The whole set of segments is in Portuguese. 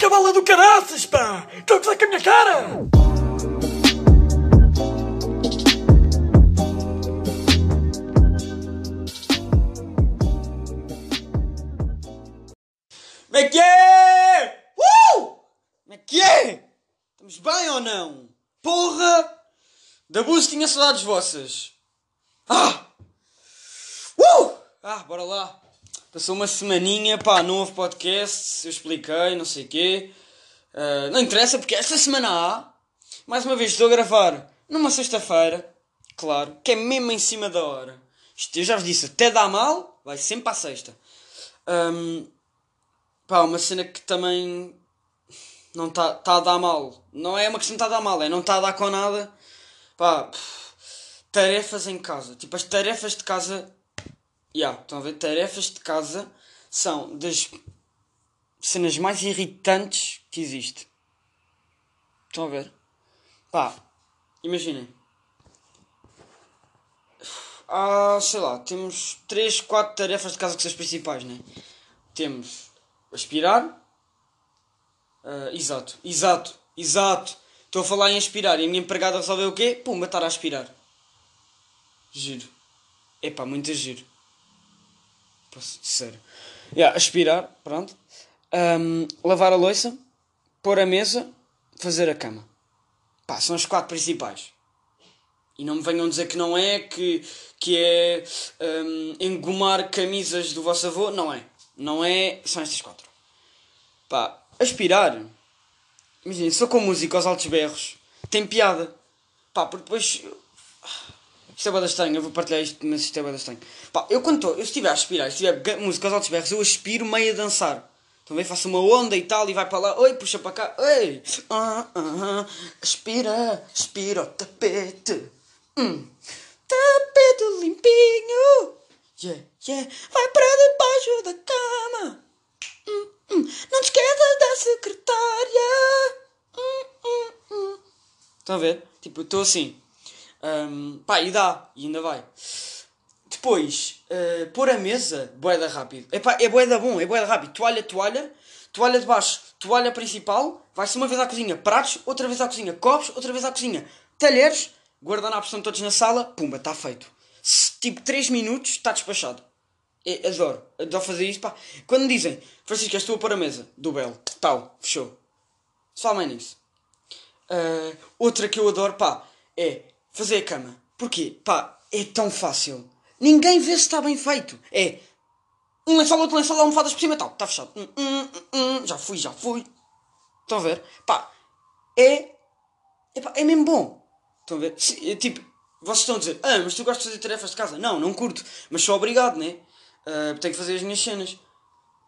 cabala do caraças, pá! Estão a gozar com a minha cara! Como é que é? Uh! Como é que é? Estamos bem ou não? Porra! Da Bus tinha saudades vossas. Ah! Uh! Ah, bora lá. Passou uma semaninha, pá, não houve podcast, eu expliquei, não sei o quê. Ah, não interessa porque esta semana há. Mais uma vez estou a gravar numa sexta-feira, claro, que é mesmo em cima da hora. Isto eu já vos disse, até dá mal, vai sempre à sexta. Ahm, Pá, uma cena que também não está tá a dar mal. Não é uma questão de estar a dar mal, é não está a dar com nada. Pá, tarefas em casa. Tipo, as tarefas de casa. Yeah, estão a ver? Tarefas de casa são das cenas mais irritantes que existe. Estão a ver? Pá, imaginem. Ah, sei lá, temos 3, 4 tarefas de casa que são as principais, né? Temos aspirar. Ah, exato, exato, exato. Estou a falar em aspirar e a minha empregada resolveu o quê? Pumba, estar a aspirar. Giro. Epá, muito giro. Sério. Yeah, aspirar, pronto. Ahm, lavar a louça. Pôr a mesa. Fazer a cama. Pá, são as quatro principais. E não me venham dizer que não é, que, que é ahm, engomar camisas do vosso avô. Não é. Não é. São estas quatro. Pá, aspirar. Imagina, só com música aos altos berros. Tem piada. Pá, porque depois. Isto é bada estranho, eu vou partilhar isto, mas isto é bada estranho. Pá, eu quando estou, eu estiver a aspirar, se tiver música aos altos berros, eu aspiro meio a dançar. Então vem, faço uma onda e tal, e vai para lá, oi, puxa para cá, oi, ah, ah, ah, aspira, aspira o tapete, hum, tapete limpinho, yeah, yeah, vai para debaixo da cama, hum, hum, não te esqueças da secretária, hum, hum, hum. Estão a ver? Tipo, estou assim. Um, pá, e dá, e ainda vai. Depois, uh, pôr a mesa, boeda rápido. Epá, é boeda bom, é boeda rápido. Toalha, toalha, toalha de baixo, toalha principal, vai-se uma vez à cozinha, pratos, outra vez à cozinha, copos, outra vez à cozinha, talheres, guardanapos estão todos na sala, pumba, está feito. Tipo 3 minutos, está despachado. É, adoro, adoro fazer isto, pá. Quando dizem, Francisco, és tu a pôr a mesa, do Belo, tal, fechou. Só mais nisso. Uh, outra que eu adoro, pá, é fazer a cama. Porquê? Pá, é tão fácil. Ninguém vê se está bem feito. É um lençol, outro lençol, almofadas por cima e tal. Está fechado. Hum, hum, hum, hum, já fui, já fui. Estão a ver? Pá, é. É, pá, é mesmo bom. Estão a ver? Se, é, tipo, vocês estão a dizer, ah, mas tu gostas de fazer tarefas de casa? Não, não curto. Mas sou obrigado, né? Uh, tenho que fazer as minhas cenas.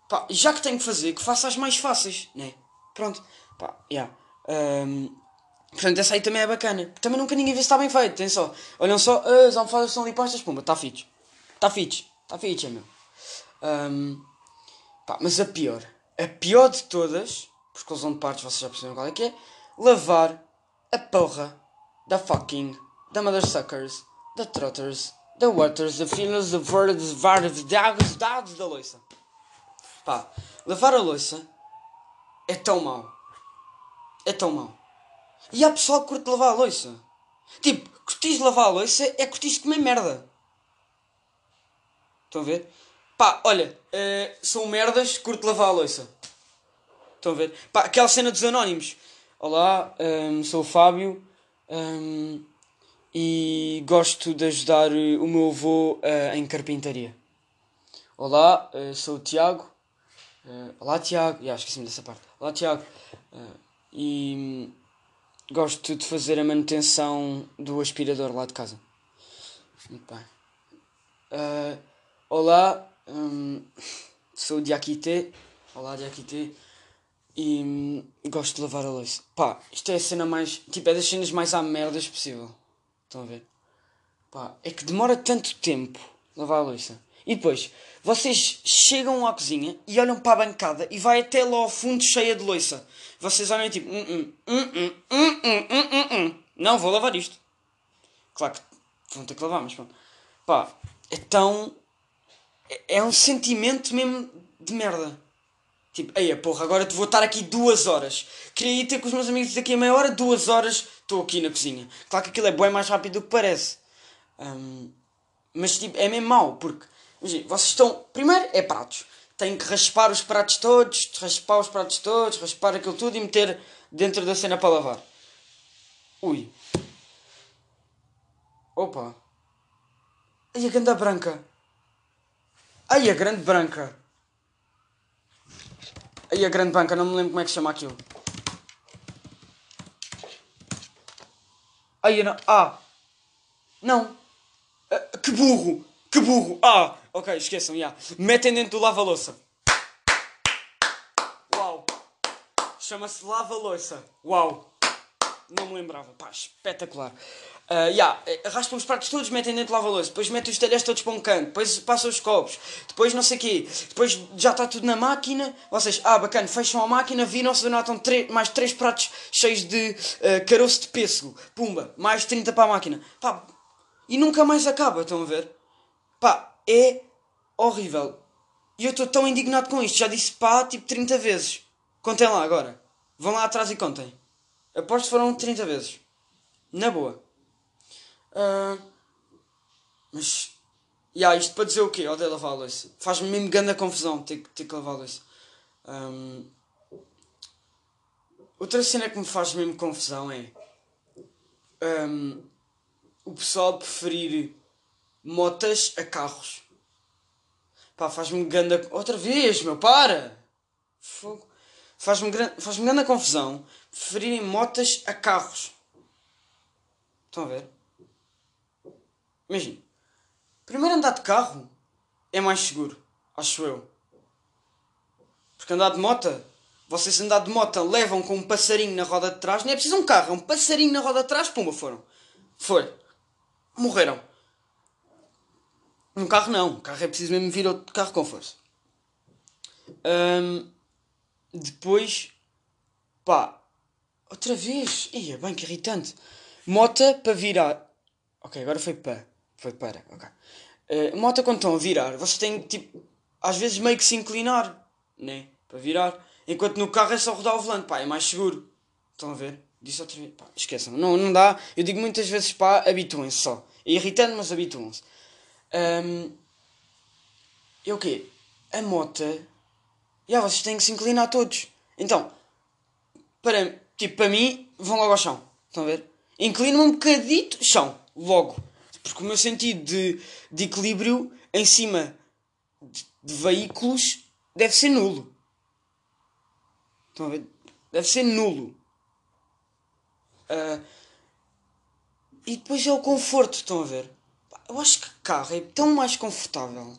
Pá, já que tenho que fazer, que faça as mais fáceis, né? Pronto. Pá, já. Yeah. Um, Portanto, essa aí também é bacana. Também nunca ninguém vê se está bem feito. Tem só. Olham só, ah, as almofadas estão ali postas, pumba, está fixe. Está fixe. Está fixe, é meu. Um, pá, mas a pior. A pior de todas, por exclusão de partes, vocês já perceberam qual é que é. Lavar a porra da fucking, da mothersuckers, da trotters, da waters, da filhos, da verdes, vários, de águas, dados da loiça. Pá, lavar a loiça é tão mau. É tão mau. E há pessoal que curte lavar a louça. Tipo, curtis lavar a louça é curtis comer merda. Estão a ver? Pá, olha, uh, são merdas, curto lavar a louça. Estão a ver? Pá, aquela cena dos anónimos. Olá, um, ehm, sou o Fábio um, ehm, e gosto de ajudar o meu avô uh, em carpintaria. Olá, uh, sou o Tiago. Olá, Tiago. Yeah, esqueci-me dessa parte. Olá, Tiago. e gosto de fazer a manutenção do aspirador lá de casa. Muito bem. Uh, olá, um, sou o Diakite. Olá, Diakite. E um, gosto de lavar a louça. Pá, isto é a cena mais. Tipo, é das cenas mais à merdas possível. Estão a ver? Pá, é que demora tanto tempo lavar a louça. E depois, vocês chegam à cozinha e olham para a bancada e vai até lá ao fundo cheia de louça. Vocês olham tipo, hum, hum, hum, hum, hum, hum, hum, não vou lavar isto. Claro que vão ter que lavar, mas pronto. Pá, é tão. É, é um sentimento mesmo de merda. Tipo, eia porra, agora te vou estar aqui duas horas. Queria ir ter com os meus amigos daqui a meia hora, duas horas, estou aqui na cozinha. Claro que aquilo é bem mais rápido do que parece. Hum, mas tipo, é mesmo mau, porque imagina, vocês estão. Primeiro é pratos. Têm que raspar os pratos todos, raspar os pratos todos, raspar aquilo tudo e meter dentro da cena para lavar. Ui. Opa. Ai, a grande branca. Ai, a grande branca. Ai, a grande branca, não me lembro como é que chama aquilo. Ai, não. Ah. Não. Ah, que burro. Que burro. Ah. Ok, esqueçam, já. Metem dentro do lava-louça. Uau. Chama-se lava-louça. Uau. Não me lembrava. Pá, espetacular. Uh, yeah, raspam os pratos todos, metem dentro do lava-louça, depois metem os talheres todos para um canto, depois passam os copos, depois não sei o quê, depois já está tudo na máquina, vocês, ah, bacana, fecham a máquina, viram-se, notam mais 3 pratos cheios de uh, caroço de pêssego, pumba, mais 30 para a máquina, pá, e nunca mais acaba, estão a ver? Pá, é horrível. E eu estou tão indignado com isto, já disse pá, tipo 30 vezes. Contem lá agora. Vão lá atrás e contem. Aposto que foram 30 vezes. Na boa. Uh, mas. Yeah, isto para dizer o quê? Odeio lavar a louça. Faz-me mesmo grande confusão ter, ter que lavar a louça. Um, outra cena que me faz mesmo confusão é. Um, o pessoal preferir motas a carros. Pá, faz-me grande. Outra vez, meu, para! Fogo. Faz-me faz grande confusão preferirem motas a carros. Estão a ver? Imagina. Primeiro andar de carro é mais seguro, acho eu. Porque andar de moto, vocês andar de moto levam com um passarinho na roda de trás, não é preciso um carro, é um passarinho na roda de trás, pumba, foram. Foi. Morreram. Um carro não, um carro é preciso mesmo vir outro carro com força. Um, depois, pá, outra vez, ia bem que irritante. Mota para virar. Ok, agora foi para. Foi para, ok. Uh, moto quando estão a virar, vocês têm tipo, às vezes meio que se inclinar, né? Para virar. Enquanto no carro é só rodar o volante, pá, é mais seguro. Estão a ver? Disse outra vez, pá, esqueçam. Não, não dá. Eu digo muitas vezes, pá, habituem-se só. É irritante, mas habituem-se. Um, e o quê? A moto. Já, vocês têm que se inclinar todos. Então, para, tipo, para mim, vão logo ao chão. Estão a ver? Inclino-me um bocadito, chão, logo. Porque o meu sentido de, de equilíbrio em cima de, de veículos deve ser nulo. Estão a ver? Deve ser nulo. Uh, e depois é o conforto, estão a ver? Eu acho que carro é tão mais confortável.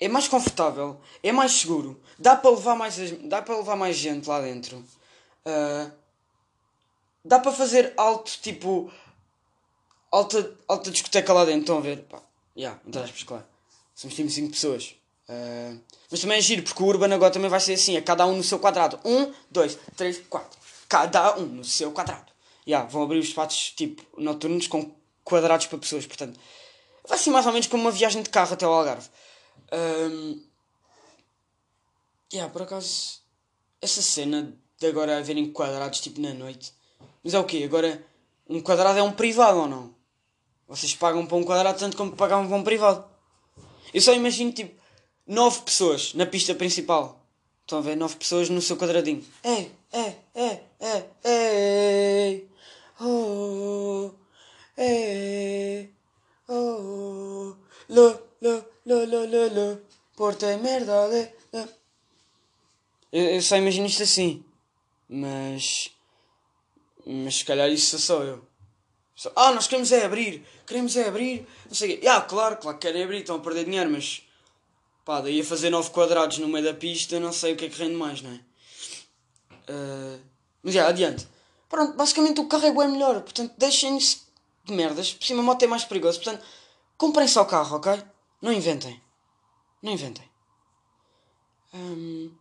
É mais confortável, é mais seguro, dá para levar mais, dá para levar mais gente lá dentro. Uh, dá para fazer alto, tipo, alta, alta discoteca lá dentro, estão a ver? Pá, yeah, entre aspas, claro. Somos tipo 5 pessoas. Uh, mas também é giro, porque o Urban agora também vai ser assim, a cada um no seu quadrado. 1, 2, 3, 4. Cada um no seu quadrado. Yeah, vão abrir os espaços tipo noturnos com quadrados para pessoas, portanto. Vai ser mais ou menos como uma viagem de carro até o Algarve. Um, yeah, por acaso, essa cena de agora haverem quadrados tipo na noite. Mas é o quê? Agora um quadrado é um privado ou não? Vocês pagam para um quadrado tanto como pagavam para um privado. Eu só imagino tipo 9 pessoas na pista principal. Estão a ver? 9 pessoas no seu quadradinho. É, é, é, é, é. Oh, é. Oh, lo, lo, lo, lo, lo, lo. Porta é merda, le, eu, eu só imagino isto assim. Mas. Mas se calhar isso sou eu. Ah, nós queremos é abrir, queremos é abrir, não sei o quê. Ah, claro, claro que querem abrir, estão a perder dinheiro, mas pá, daí a fazer 9 quadrados no meio da pista, não sei o que é que rende mais, não é? Uh, mas já, adiante. Pronto, basicamente o carro é bem melhor, portanto deixem-se de merdas, por cima moto é mais perigoso, portanto comprem só o carro, ok? Não inventem. Não inventem. Um,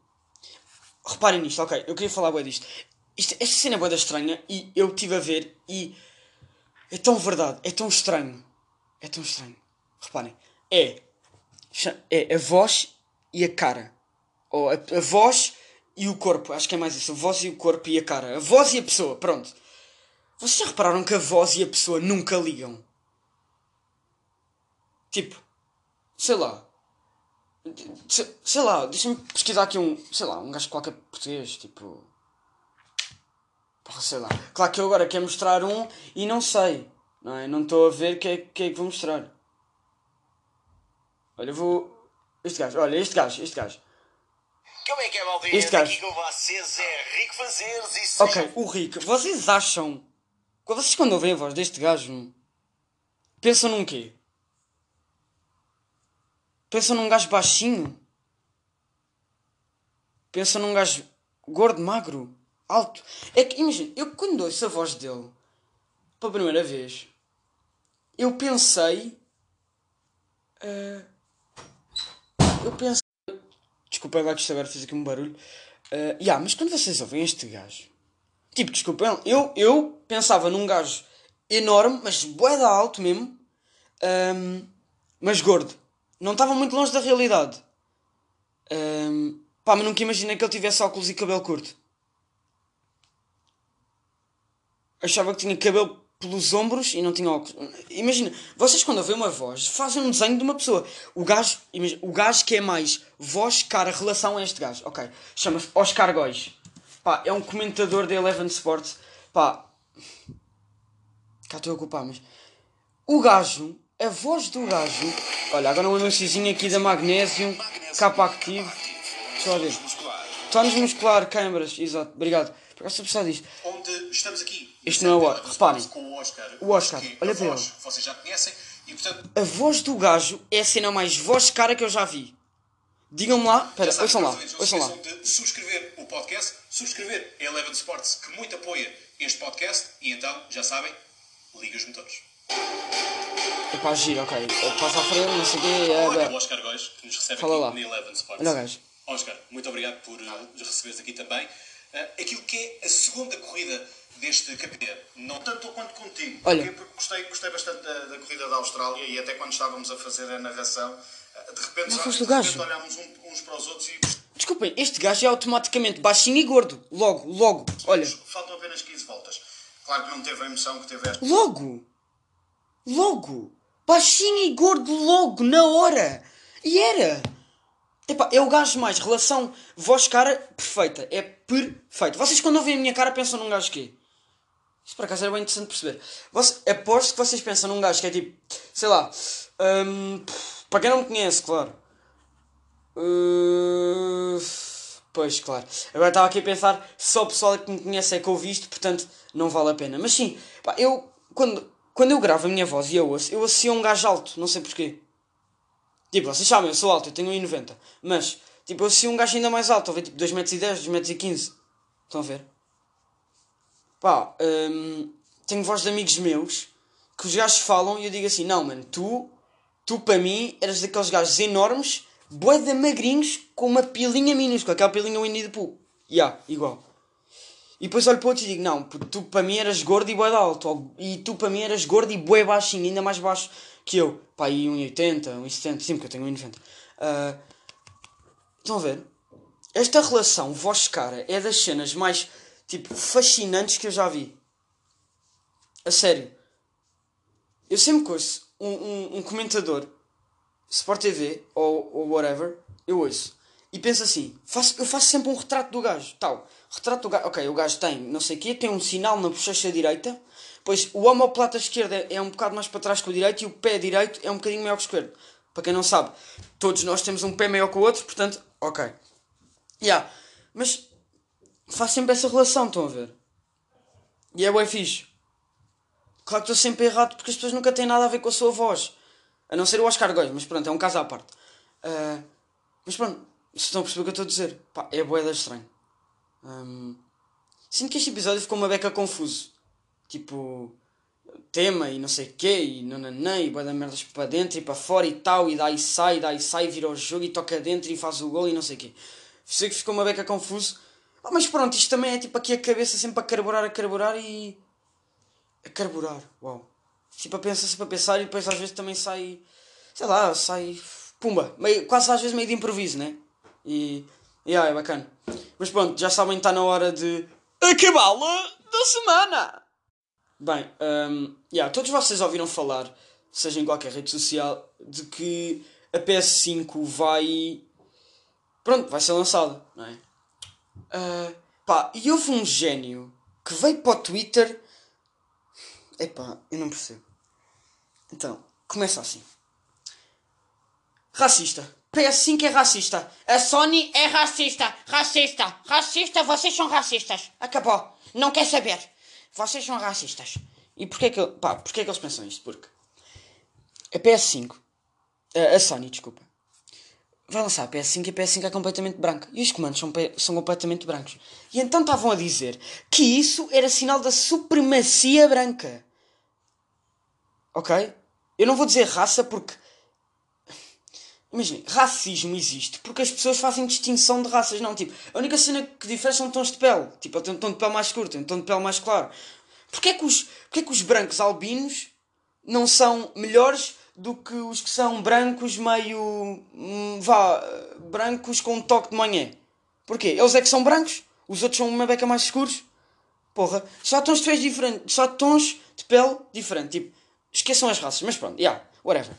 reparem nisto, ok? Eu queria falar bem disto. Isto, esta cena é boa estranha e eu estive a ver e é tão verdade, é tão estranho. É tão estranho. Reparem, é, é a voz e a cara. Ou a, a voz e o corpo. Acho que é mais isso. A voz e o corpo e a cara. A voz e a pessoa. Pronto. Vocês já repararam que a voz e a pessoa nunca ligam? Tipo, sei lá. Sei, sei lá, deixa-me pesquisar aqui um. Sei lá, um gajo qualquer português. Tipo. Porra, sei lá. Claro que eu agora quero mostrar um e não sei. Não é? Não estou a ver o que, é, que é que vou mostrar. Olha, eu vou. Este gajo, olha, este gajo, este gajo. Como é que é, maldinha? Este gajo. Aqui com vocês é Rico Fazeres e Ok, o Rico, vocês acham. Vocês quando ouvem a voz deste gajo. Pensam num quê? Pensam num gajo baixinho? Pensam num gajo gordo, magro, alto? É que, imagina, eu quando ouço a voz dele pela primeira vez, eu pensei. eh, eu pensei. Desculpem lá que isto agora fez aqui um barulho. Uh, yeah, mas quando vocês ouvem este gajo. Tipo, desculpem, eu, eu pensava num gajo enorme, mas boeda alto mesmo. ahm, mas gordo. Não estava muito longe da realidade. Ahm, pá, mas nunca imaginei que ele tivesse óculos e cabelo curto. Achava que tinha cabelo pelos ombros e não tinha óculos. Imagina, vocês quando ouvem uma voz, fazem um desenho de uma pessoa. O gajo, imagina, o gajo que é mais voz, cara, relação a este gajo. Ok, chama-se Oscar Góis. Pá, é um comentador da Eleven Sports. Pá, cá estou a ocupar, mas... O gajo, a voz do gajo... Olha, agora um anunciozinho aqui da Magnésio, capa activo. Deixa eu ver. Tónus muscular, câmaras, exato, obrigado. Por acaso estou a disto. Onde estamos aqui. Este não é o Oscar. Reparem. O Oscar. O Oscar, olha a para voz ele. A voz do gajo é a cena mais voz cara que eu já vi. Digam-me lá, espera, ouçam lá, ouçam lá. de subscrever o podcast, subscrever a Eleven Sports, que muito apoia este podcast. E então, já sabem, liga os motores. É para agir, ok. Passa à frente, não sei o quê. é, Olha, é. o Oscar Góis, que nos recebe Fala aqui lá. na Eleven Sports. Olha gajo. Oscar, muito obrigado por uh, nos receberes aqui também. Uh, aquilo que é a segunda corrida deste campeonato, não tanto quanto contigo, Olha. porque gostei, gostei bastante da, da corrida da Austrália e até quando estávamos a fazer a narração, de repente, Não já- de repente olhámos um- uns para os outros e Desculpem, este gajo é automaticamente baixinho e gordo. Logo, logo. Olha, faltam apenas 15 voltas. Claro que não teve a emoção que teve esta. logo. Logo. Baixinho e gordo logo, na hora. E era. Epá, é o gajo mais relação voz-cara perfeita. É perfeito. Vocês quando ouvem a minha cara pensam num gajo quê? Isso por acaso era bem interessante perceber. Você, aposto que vocês pensam num gajo que é tipo, sei lá, hum, para quem não me conhece, claro. Uh, pois, claro. Agora estava aqui a pensar, só o pessoal que me conhece é que ouve isto, portanto não vale a pena. Mas sim, pá, eu, quando, quando eu gravo a minha voz e eu ouço, eu associo a um gajo alto, não sei porquê. Tipo, vocês sabem, eu sou alto, eu tenho 1,90. Mas, tipo, eu associo a um gajo ainda mais alto, a ver, tipo 2,10m, 2,15m. Estão a ver? Pá, hum, tenho voz de amigos meus que os gajos falam e eu digo assim: não, mano, tu, tu para mim eras daqueles gajos enormes, de magrinhos, com uma pilinha minúscula, aquela pilinha Winnie the Pooh. Ya, igual. E depois olho para outro e digo: não, tu para mim eras gordo e de alto, e tu para mim eras gordo e bué baixinho, ainda mais baixo que eu. Pá, aí 1,80, 1,70, sim, porque eu tenho 1,90. Ah, estão a ver? Esta relação voz-cara é das cenas mais, tipo, fascinantes que eu já vi. A sério. Eu sempre que um, um, um comentador, Sport TV ou, ou whatever, eu ouço. E penso assim, faço, eu faço sempre um retrato do gajo, tal. Retrato do gajo, ok, o gajo tem não sei o quê, tem um sinal na bochecha direita, pois o omoplata esquerda é um bocado mais para trás que o direito e o pé direito é um bocadinho maior que o esquerdo. Para quem não sabe, todos nós temos um pé maior que o outro, portanto, ok. Yeah. Mas faz sempre essa relação, estão a ver? E é bem fixe. Claro que estou sempre errado porque as pessoas nunca têm nada a ver com a sua voz. A não ser o Oscar Góis, mas pronto, é um caso à parte. Ah, mas pronto, se estão a perceber o que eu estou a dizer. Pá, é boeda estranho. Hum, sinto que este episódio ficou uma beca confuso. Tipo, tema e não sei o quê, e nananã, e boeda merdas para dentro e para fora e tal, e daí sai, daí sai, vira o jogo e toca dentro e faz o gol e não sei o quê. Sei que ficou uma beca confuso. Ah, mas pronto, isto também é tipo aqui a cabeça sempre a carburar, a carburar e. A carburar, uau. Tipo a pensar, sempre a pensar e depois às vezes também sai. Sei lá, sai. Pumba, meio, quase às vezes meio de improviso, né? E. Yeah, é bacana. Mas pronto, já sabem, está na hora de acabá-la da semana. Bem, um, yeah, todos vocês ouviram falar, seja em qualquer rede social, de que a PS5 vai. Pronto, vai ser lançada, não é? Uh, pá, e houve um gênio que veio para o Twitter. Epá, eu não percebo. Então, começa assim. Racista. PS5 é racista. A Sony é racista. Racista. Racista, vocês são racistas. Acabou. Não quer saber. Vocês são racistas. E porquê que, pá, porquê que eles pensam isto? Porque a PS5, a, a Sony, desculpa, vai lançar a PS5 e a PS5 é completamente branca. E os comandos são, são completamente brancos. E então estavam a dizer que isso era sinal da supremacia branca. Ok? Eu não vou dizer raça porque. Imagina, racismo existe porque as pessoas fazem distinção de raças. Não, tipo, a única cena que difere são tons de pele. Tipo, ele tem um tom de pele mais curto, tem um tom de pele mais claro. Porquê é que os, porquê é que os brancos albinos não são melhores do que os que são brancos meio. Hum, vá. brancos com um toque de manhã? Porquê? Eles é que são brancos, os outros são uma beca mais escuros. Porra, só tons de pele diferentes, só tons de pele diferente. Tipo, esqueçam as raças, mas pronto, yeah, whatever.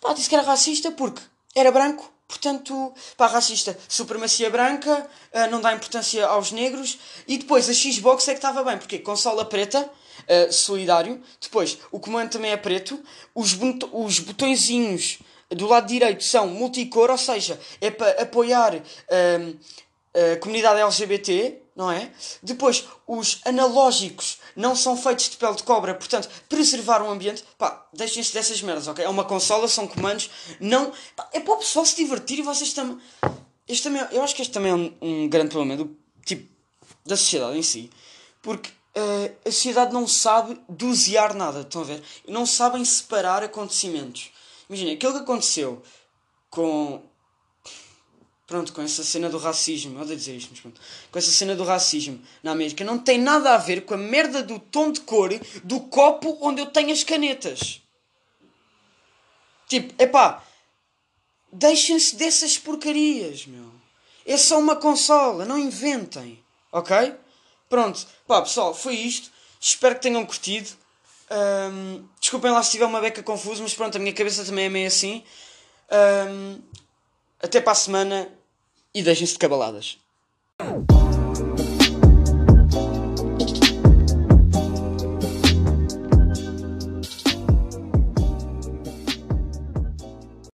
Pá, disse que era racista porque era branco, portanto, pá, racista, supremacia branca, uh, não dá importância aos negros, e depois a Xbox é que estava bem, porque consola preta, uh, solidário, depois o comando também é preto, os, os botõezinhos do lado direito são multicor, ou seja, é para apoiar uh, a comunidade LGBT, não é? Depois, os analógicos não são feitos de pele de cobra, portanto, preservar o ambiente, pá, deixem-se dessas merdas, ok? É uma consola, são comandos, não. Pá, é para o pessoal se divertir e vocês também. Este também eu acho que este também é um, um grande problema do tipo da sociedade em si, porque uh, a sociedade não sabe dosear nada, estão a ver? Não sabem separar acontecimentos. Imagina, aquilo que aconteceu com, pronto, com essa cena do racismo, odeio dizer isto, mas pronto, com essa cena do racismo na América, não tem nada a ver com a merda do tom de cor do copo onde eu tenho as canetas. Tipo, epá, deixem-se dessas porcarias, meu. É só uma consola, não inventem, ok? Pronto, pá, pessoal, foi isto. Espero que tenham curtido. Um, desculpem lá se tiver uma beca confusa, mas pronto, a minha cabeça também é meio assim. Um, até para a semana e deixem-se de cabaladas.